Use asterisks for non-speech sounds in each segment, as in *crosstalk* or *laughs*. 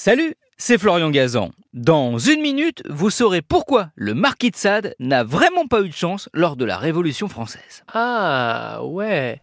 Salut, c'est Florian Gazan. Dans une minute, vous saurez pourquoi le marquis de Sade n'a vraiment pas eu de chance lors de la Révolution française. Ah, ouais.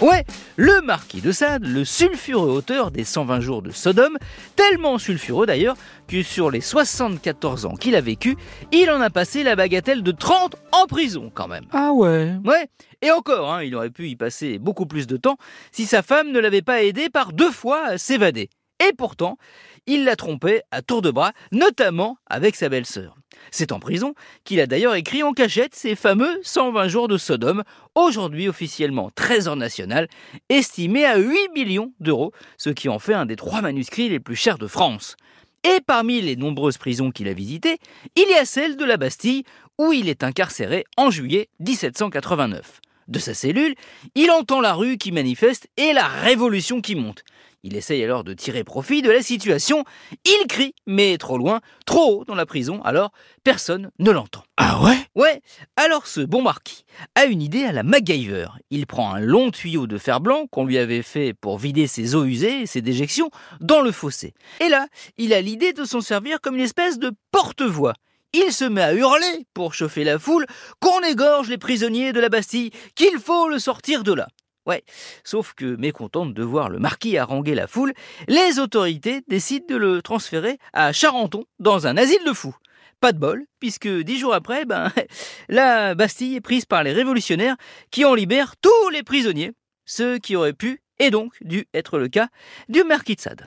Ouais, le marquis de Sade, le sulfureux auteur des 120 jours de Sodome, tellement sulfureux d'ailleurs que sur les 74 ans qu'il a vécu, il en a passé la bagatelle de 30 en prison quand même. Ah ouais. Ouais, et encore, hein, il aurait pu y passer beaucoup plus de temps si sa femme ne l'avait pas aidé par deux fois à s'évader. Et pourtant, il l'a trompée à tour de bras, notamment avec sa belle-sœur. C'est en prison qu'il a d'ailleurs écrit en cachette ses fameux 120 jours de Sodome, aujourd'hui officiellement trésor national, estimé à 8 millions d'euros, ce qui en fait un des trois manuscrits les plus chers de France. Et parmi les nombreuses prisons qu'il a visitées, il y a celle de la Bastille, où il est incarcéré en juillet 1789. De sa cellule, il entend la rue qui manifeste et la révolution qui monte. Il essaye alors de tirer profit de la situation. Il crie, mais trop loin, trop haut dans la prison, alors personne ne l'entend. Ah ouais? Ouais, alors ce bon marquis a une idée à la MacGyver. Il prend un long tuyau de fer blanc qu'on lui avait fait pour vider ses eaux usées, ses déjections, dans le fossé. Et là, il a l'idée de s'en servir comme une espèce de porte-voix. Il se met à hurler pour chauffer la foule qu'on égorge les prisonniers de la Bastille, qu'il faut le sortir de là. Ouais, sauf que mécontente de voir le marquis haranguer la foule, les autorités décident de le transférer à Charenton, dans un asile de fous. Pas de bol, puisque dix jours après, ben, *laughs* la Bastille est prise par les révolutionnaires qui en libèrent tous les prisonniers, ceux qui auraient pu et donc dû être le cas du marquis de Sade.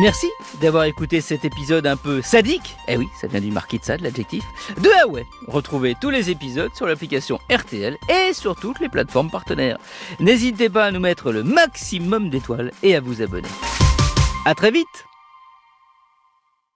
Merci d'avoir écouté cet épisode un peu sadique, eh oui, ça vient du marquis de Sade, l'adjectif, de Huawei. Retrouvez tous les épisodes sur l'application RTL et sur toutes les plateformes partenaires. N'hésitez pas à nous mettre le maximum d'étoiles et à vous abonner. À très vite